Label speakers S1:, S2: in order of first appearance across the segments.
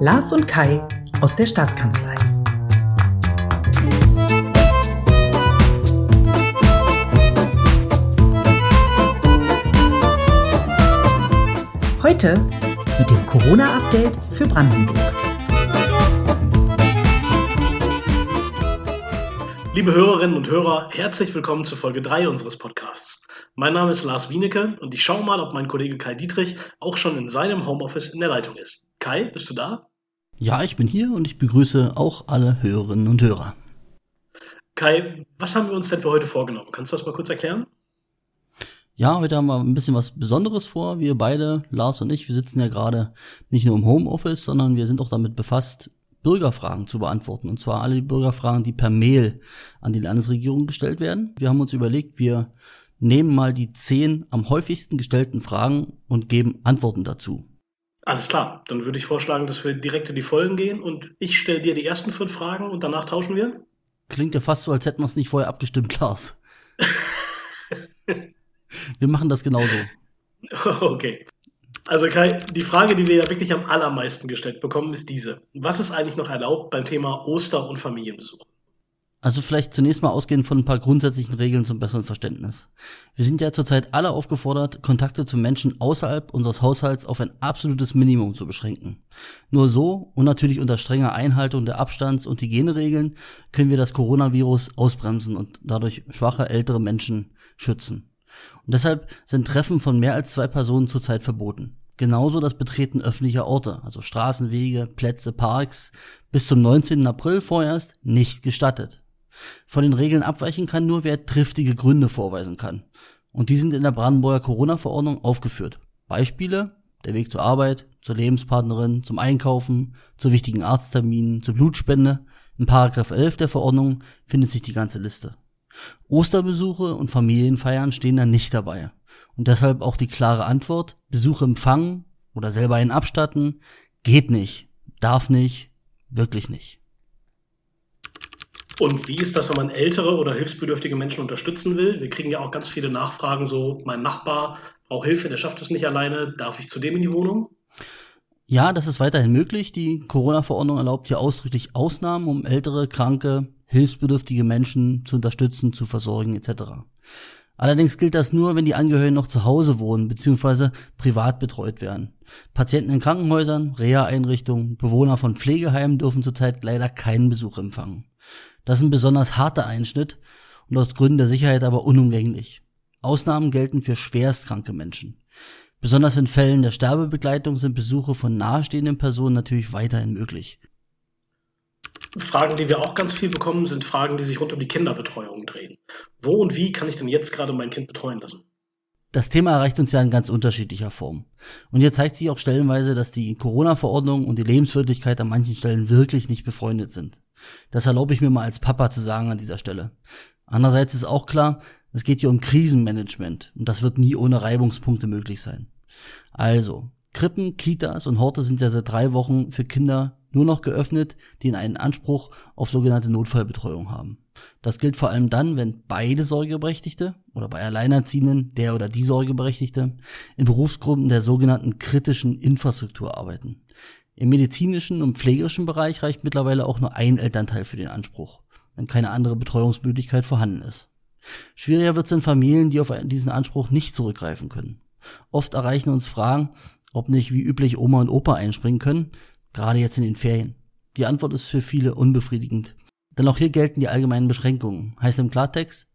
S1: Lars und Kai aus der Staatskanzlei. Heute mit dem Corona-Update für Brandenburg.
S2: Liebe Hörerinnen und Hörer, herzlich willkommen zu Folge 3 unseres Podcasts. Mein Name ist Lars Wienecke und ich schaue mal, ob mein Kollege Kai Dietrich auch schon in seinem Homeoffice in der Leitung ist. Kai, bist du da?
S3: Ja, ich bin hier und ich begrüße auch alle Hörerinnen und Hörer.
S2: Kai, was haben wir uns denn für heute vorgenommen? Kannst du das mal kurz erklären?
S3: Ja, heute haben wir ein bisschen was Besonderes vor. Wir beide, Lars und ich, wir sitzen ja gerade nicht nur im Homeoffice, sondern wir sind auch damit befasst, Bürgerfragen zu beantworten. Und zwar alle Bürgerfragen, die per Mail an die Landesregierung gestellt werden. Wir haben uns überlegt, wir nehmen mal die zehn am häufigsten gestellten Fragen und geben Antworten dazu.
S2: Alles klar, dann würde ich vorschlagen, dass wir direkt in die Folgen gehen und ich stelle dir die ersten fünf Fragen und danach tauschen wir.
S3: Klingt ja fast so, als hätten wir es nicht vorher abgestimmt, Lars. wir machen das genauso.
S2: Okay. Also Kai, die Frage, die wir ja wirklich am allermeisten gestellt bekommen, ist diese. Was ist eigentlich noch erlaubt beim Thema Oster- und Familienbesuch?
S3: Also vielleicht zunächst mal ausgehend von ein paar grundsätzlichen Regeln zum besseren Verständnis. Wir sind ja zurzeit alle aufgefordert, Kontakte zu Menschen außerhalb unseres Haushalts auf ein absolutes Minimum zu beschränken. Nur so und natürlich unter strenger Einhaltung der Abstands- und Hygieneregeln können wir das Coronavirus ausbremsen und dadurch schwache ältere Menschen schützen. Und deshalb sind Treffen von mehr als zwei Personen zurzeit verboten. Genauso das Betreten öffentlicher Orte, also Straßenwege, Plätze, Parks, bis zum 19. April vorerst nicht gestattet. Von den Regeln abweichen kann nur, wer triftige Gründe vorweisen kann. Und die sind in der Brandenburger Corona-Verordnung aufgeführt. Beispiele, der Weg zur Arbeit, zur Lebenspartnerin, zum Einkaufen, zu wichtigen Arztterminen, zur Blutspende. In Paragraph 11 der Verordnung findet sich die ganze Liste. Osterbesuche und Familienfeiern stehen da nicht dabei. Und deshalb auch die klare Antwort, Besuche empfangen oder selber einen abstatten, geht nicht, darf nicht, wirklich nicht.
S2: Und wie ist das, wenn man ältere oder hilfsbedürftige Menschen unterstützen will? Wir kriegen ja auch ganz viele Nachfragen, so mein Nachbar braucht Hilfe, der schafft es nicht alleine, darf ich zu dem in die Wohnung?
S3: Ja, das ist weiterhin möglich. Die Corona-Verordnung erlaubt hier ausdrücklich Ausnahmen, um ältere, kranke, hilfsbedürftige Menschen zu unterstützen, zu versorgen etc. Allerdings gilt das nur, wenn die Angehörigen noch zu Hause wohnen bzw. privat betreut werden. Patienten in Krankenhäusern, Reha-Einrichtungen, Bewohner von Pflegeheimen dürfen zurzeit leider keinen Besuch empfangen. Das ist ein besonders harter Einschnitt und aus Gründen der Sicherheit aber unumgänglich. Ausnahmen gelten für schwerstkranke Menschen. Besonders in Fällen der Sterbebegleitung sind Besuche von nahestehenden Personen natürlich weiterhin möglich.
S2: Fragen, die wir auch ganz viel bekommen, sind Fragen, die sich rund um die Kinderbetreuung drehen. Wo und wie kann ich denn jetzt gerade mein Kind betreuen lassen?
S3: Das Thema erreicht uns ja in ganz unterschiedlicher Form. Und hier zeigt sich auch stellenweise, dass die Corona-Verordnung und die Lebenswirklichkeit an manchen Stellen wirklich nicht befreundet sind. Das erlaube ich mir mal als Papa zu sagen an dieser Stelle. Andererseits ist auch klar, es geht hier um Krisenmanagement und das wird nie ohne Reibungspunkte möglich sein. Also, Krippen, Kitas und Horte sind ja seit drei Wochen für Kinder nur noch geöffnet, die in einen Anspruch auf sogenannte Notfallbetreuung haben. Das gilt vor allem dann, wenn beide Sorgeberechtigte oder bei Alleinerziehenden der oder die Sorgeberechtigte in Berufsgruppen der sogenannten kritischen Infrastruktur arbeiten. Im medizinischen und pflegerischen Bereich reicht mittlerweile auch nur ein Elternteil für den Anspruch, wenn keine andere Betreuungsmöglichkeit vorhanden ist. Schwieriger wird es in Familien, die auf diesen Anspruch nicht zurückgreifen können. Oft erreichen uns Fragen, ob nicht wie üblich Oma und Opa einspringen können, gerade jetzt in den Ferien. Die Antwort ist für viele unbefriedigend. Denn auch hier gelten die allgemeinen Beschränkungen. Heißt im Klartext,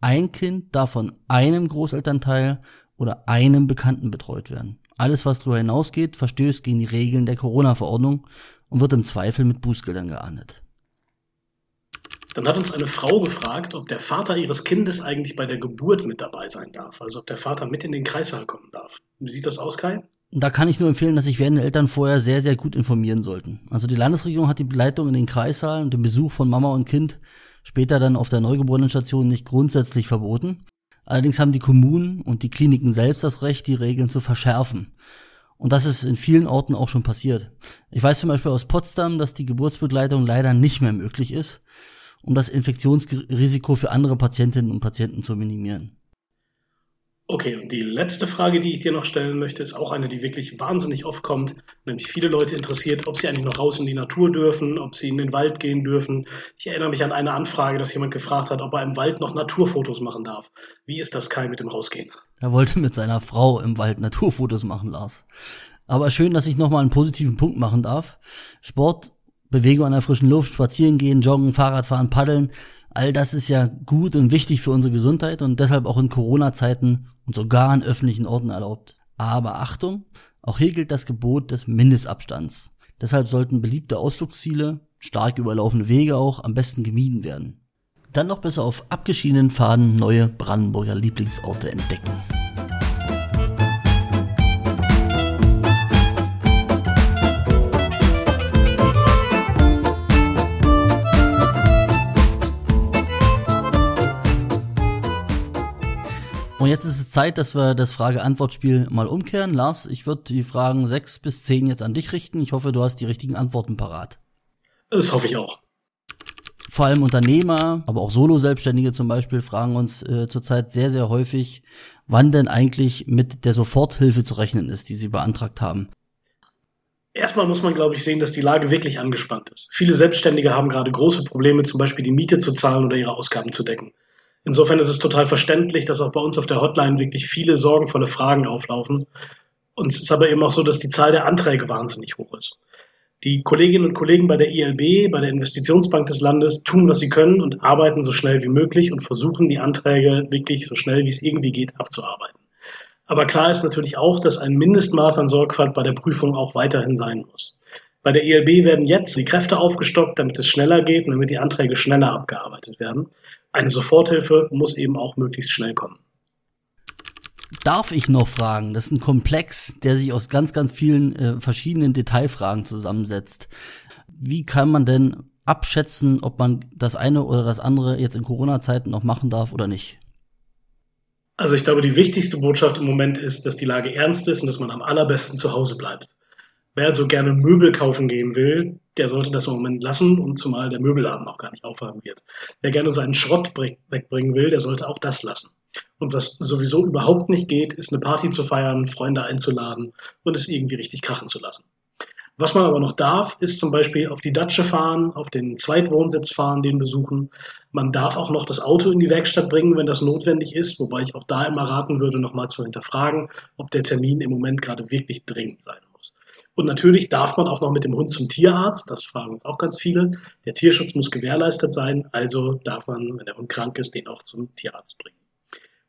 S3: ein Kind darf von einem Großelternteil oder einem Bekannten betreut werden. Alles, was darüber hinausgeht, verstößt gegen die Regeln der Corona-Verordnung und wird im Zweifel mit Bußgeldern geahndet.
S2: Dann hat uns eine Frau gefragt, ob der Vater ihres Kindes eigentlich bei der Geburt mit dabei sein darf. Also ob der Vater mit in den Kreissaal kommen darf. Wie sieht das aus, Kai?
S3: Da kann ich nur empfehlen, dass sich werdende Eltern vorher sehr, sehr gut informieren sollten. Also die Landesregierung hat die Begleitung in den Kreissaal und den Besuch von Mama und Kind später dann auf der Neugeborenenstation nicht grundsätzlich verboten. Allerdings haben die Kommunen und die Kliniken selbst das Recht, die Regeln zu verschärfen. Und das ist in vielen Orten auch schon passiert. Ich weiß zum Beispiel aus Potsdam, dass die Geburtsbegleitung leider nicht mehr möglich ist, um das Infektionsrisiko für andere Patientinnen und Patienten zu minimieren.
S2: Okay, und die letzte Frage, die ich dir noch stellen möchte, ist auch eine, die wirklich wahnsinnig oft kommt, nämlich viele Leute interessiert, ob sie eigentlich noch raus in die Natur dürfen, ob sie in den Wald gehen dürfen. Ich erinnere mich an eine Anfrage, dass jemand gefragt hat, ob er im Wald noch Naturfotos machen darf. Wie ist das, Kai, mit dem Rausgehen?
S3: Er wollte mit seiner Frau im Wald Naturfotos machen, Lars. Aber schön, dass ich nochmal einen positiven Punkt machen darf. Sport, Bewegung an der frischen Luft, spazieren gehen, joggen, Fahrradfahren, paddeln, All das ist ja gut und wichtig für unsere Gesundheit und deshalb auch in Corona-Zeiten und sogar an öffentlichen Orten erlaubt. Aber Achtung, auch hier gilt das Gebot des Mindestabstands. Deshalb sollten beliebte Ausflugsziele, stark überlaufene Wege auch, am besten gemieden werden. Dann noch besser auf abgeschiedenen Pfaden neue Brandenburger Lieblingsorte entdecken. Und jetzt ist es Zeit, dass wir das Frage-Antwort-Spiel mal umkehren. Lars, ich würde die Fragen sechs bis zehn jetzt an dich richten. Ich hoffe, du hast die richtigen Antworten parat.
S2: Das hoffe ich auch.
S3: Vor allem Unternehmer, aber auch Solo-Selbstständige zum Beispiel fragen uns äh, zurzeit sehr, sehr häufig, wann denn eigentlich mit der Soforthilfe zu rechnen ist, die sie beantragt haben.
S2: Erstmal muss man, glaube ich, sehen, dass die Lage wirklich angespannt ist. Viele Selbstständige haben gerade große Probleme, zum Beispiel die Miete zu zahlen oder ihre Ausgaben zu decken. Insofern ist es total verständlich, dass auch bei uns auf der Hotline wirklich viele sorgenvolle Fragen auflaufen. Und es ist aber eben auch so, dass die Zahl der Anträge wahnsinnig hoch ist. Die Kolleginnen und Kollegen bei der ILB, bei der Investitionsbank des Landes, tun, was sie können und arbeiten so schnell wie möglich und versuchen, die Anträge wirklich so schnell wie es irgendwie geht abzuarbeiten. Aber klar ist natürlich auch, dass ein Mindestmaß an Sorgfalt bei der Prüfung auch weiterhin sein muss. Bei der ELB werden jetzt die Kräfte aufgestockt, damit es schneller geht und damit die Anträge schneller abgearbeitet werden. Eine Soforthilfe muss eben auch möglichst schnell kommen.
S3: Darf ich noch fragen? Das ist ein Komplex, der sich aus ganz, ganz vielen äh, verschiedenen Detailfragen zusammensetzt. Wie kann man denn abschätzen, ob man das eine oder das andere jetzt in Corona-Zeiten noch machen darf oder nicht?
S2: Also ich glaube, die wichtigste Botschaft im Moment ist, dass die Lage ernst ist und dass man am allerbesten zu Hause bleibt. Wer also gerne Möbel kaufen gehen will, der sollte das im Moment lassen und zumal der Möbelladen auch gar nicht aufhaben wird. Wer gerne seinen Schrott wegbringen will, der sollte auch das lassen. Und was sowieso überhaupt nicht geht, ist eine Party zu feiern, Freunde einzuladen und es irgendwie richtig krachen zu lassen. Was man aber noch darf, ist zum Beispiel auf die Datsche fahren, auf den Zweitwohnsitz fahren, den besuchen. Man darf auch noch das Auto in die Werkstatt bringen, wenn das notwendig ist, wobei ich auch da immer raten würde, nochmal zu hinterfragen, ob der Termin im Moment gerade wirklich dringend sein muss. Und natürlich darf man auch noch mit dem Hund zum Tierarzt. Das fragen uns auch ganz viele. Der Tierschutz muss gewährleistet sein. Also darf man, wenn der Hund krank ist, den auch zum Tierarzt bringen.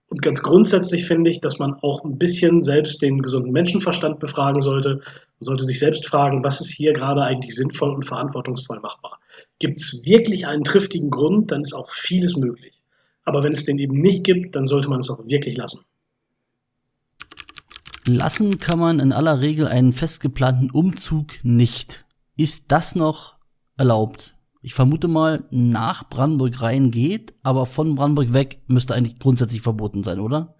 S2: Und ganz grundsätzlich finde ich, dass man auch ein bisschen selbst den gesunden Menschenverstand befragen sollte. Man sollte sich selbst fragen, was ist hier gerade eigentlich sinnvoll und verantwortungsvoll machbar. Gibt es wirklich einen triftigen Grund, dann ist auch vieles möglich. Aber wenn es den eben nicht gibt, dann sollte man es auch wirklich lassen.
S3: Lassen kann man in aller Regel einen festgeplanten Umzug nicht. Ist das noch erlaubt? Ich vermute mal, nach Brandenburg rein geht, aber von Brandenburg weg müsste eigentlich grundsätzlich verboten sein, oder?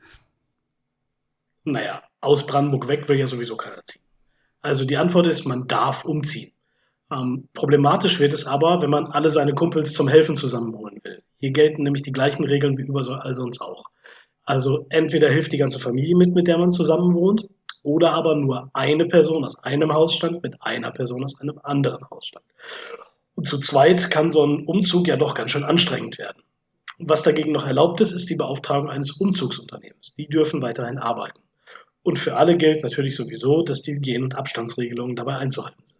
S2: Naja, aus Brandenburg weg will ja sowieso keiner ziehen. Also die Antwort ist, man darf umziehen. Ähm, problematisch wird es aber, wenn man alle seine Kumpels zum Helfen zusammenholen will. Hier gelten nämlich die gleichen Regeln wie überall sonst auch. Also entweder hilft die ganze Familie mit, mit der man zusammen wohnt, oder aber nur eine Person aus einem Hausstand mit einer Person aus einem anderen Hausstand. Und zu zweit kann so ein Umzug ja doch ganz schön anstrengend werden. Was dagegen noch erlaubt ist, ist die Beauftragung eines Umzugsunternehmens. Die dürfen weiterhin arbeiten. Und für alle gilt natürlich sowieso, dass die Hygiene- und Abstandsregelungen dabei einzuhalten sind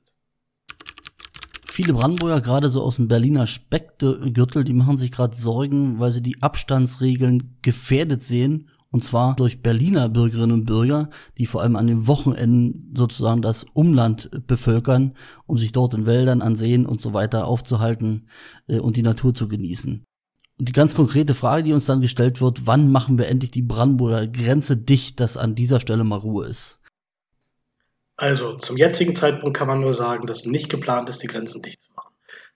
S3: viele Brandenburger, gerade so aus dem Berliner Speckgürtel, die machen sich gerade Sorgen, weil sie die Abstandsregeln gefährdet sehen. Und zwar durch Berliner Bürgerinnen und Bürger, die vor allem an den Wochenenden sozusagen das Umland bevölkern, um sich dort in Wäldern, an Seen und so weiter aufzuhalten äh, und die Natur zu genießen. Und die ganz konkrete Frage, die uns dann gestellt wird, wann machen wir endlich die Brandenburger Grenze dicht, dass an dieser Stelle mal Ruhe ist?
S2: Also zum jetzigen Zeitpunkt kann man nur sagen, dass nicht geplant ist, die Grenzen dicht zu machen.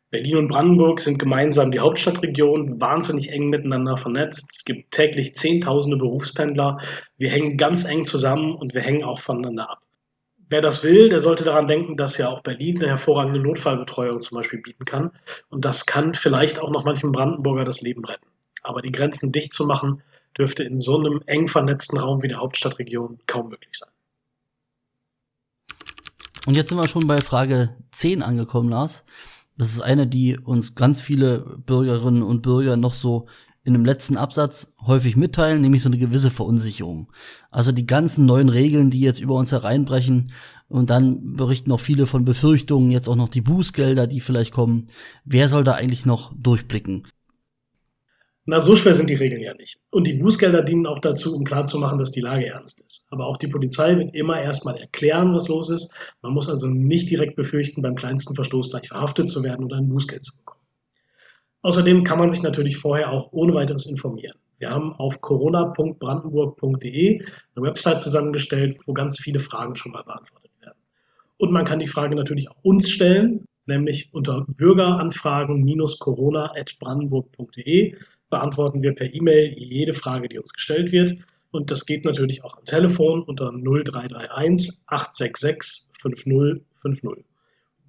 S2: Berlin und Brandenburg sind gemeinsam die Hauptstadtregion, wahnsinnig eng miteinander vernetzt. Es gibt täglich Zehntausende Berufspendler. Wir hängen ganz eng zusammen und wir hängen auch voneinander ab. Wer das will, der sollte daran denken, dass ja auch Berlin eine hervorragende Notfallbetreuung zum Beispiel bieten kann. Und das kann vielleicht auch noch manchem Brandenburger das Leben retten. Aber die Grenzen dicht zu machen, dürfte in so einem eng vernetzten Raum wie der Hauptstadtregion kaum möglich sein.
S3: Und jetzt sind wir schon bei Frage 10 angekommen, Lars. Das ist eine, die uns ganz viele Bürgerinnen und Bürger noch so in dem letzten Absatz häufig mitteilen, nämlich so eine gewisse Verunsicherung. Also die ganzen neuen Regeln, die jetzt über uns hereinbrechen, und dann berichten auch viele von Befürchtungen, jetzt auch noch die Bußgelder, die vielleicht kommen. Wer soll da eigentlich noch durchblicken?
S2: Na, so schwer sind die Regeln ja nicht. Und die Bußgelder dienen auch dazu, um klarzumachen, dass die Lage ernst ist. Aber auch die Polizei wird immer erstmal erklären, was los ist. Man muss also nicht direkt befürchten, beim kleinsten Verstoß gleich verhaftet zu werden oder ein Bußgeld zu bekommen. Außerdem kann man sich natürlich vorher auch ohne weiteres informieren. Wir haben auf corona.brandenburg.de eine Website zusammengestellt, wo ganz viele Fragen schon mal beantwortet werden. Und man kann die Frage natürlich auch uns stellen, nämlich unter bürgeranfragen-corona.brandenburg.de beantworten wir per E-Mail jede Frage, die uns gestellt wird. Und das geht natürlich auch am Telefon unter 0331 866 5050.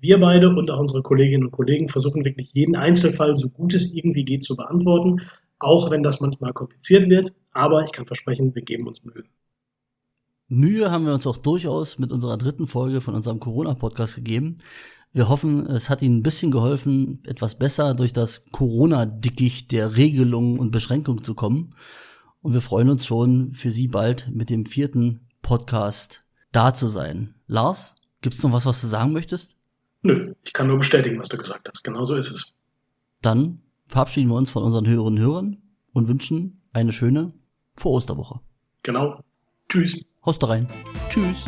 S2: Wir beide und auch unsere Kolleginnen und Kollegen versuchen wirklich jeden Einzelfall, so gut es irgendwie geht, zu beantworten, auch wenn das manchmal kompliziert wird. Aber ich kann versprechen, wir geben uns Mühe.
S3: Mühe haben wir uns auch durchaus mit unserer dritten Folge von unserem Corona-Podcast gegeben. Wir hoffen, es hat Ihnen ein bisschen geholfen, etwas besser durch das Corona-Dickicht der Regelungen und Beschränkungen zu kommen. Und wir freuen uns schon, für Sie bald mit dem vierten Podcast da zu sein. Lars, gibt's noch was, was du sagen möchtest?
S2: Nö, ich kann nur bestätigen, was du gesagt hast. Genau so ist es.
S3: Dann verabschieden wir uns von unseren Hörerinnen und Hörern und wünschen eine schöne Vor-Osterwoche.
S2: Genau. Tschüss.
S3: Haust rein. Tschüss.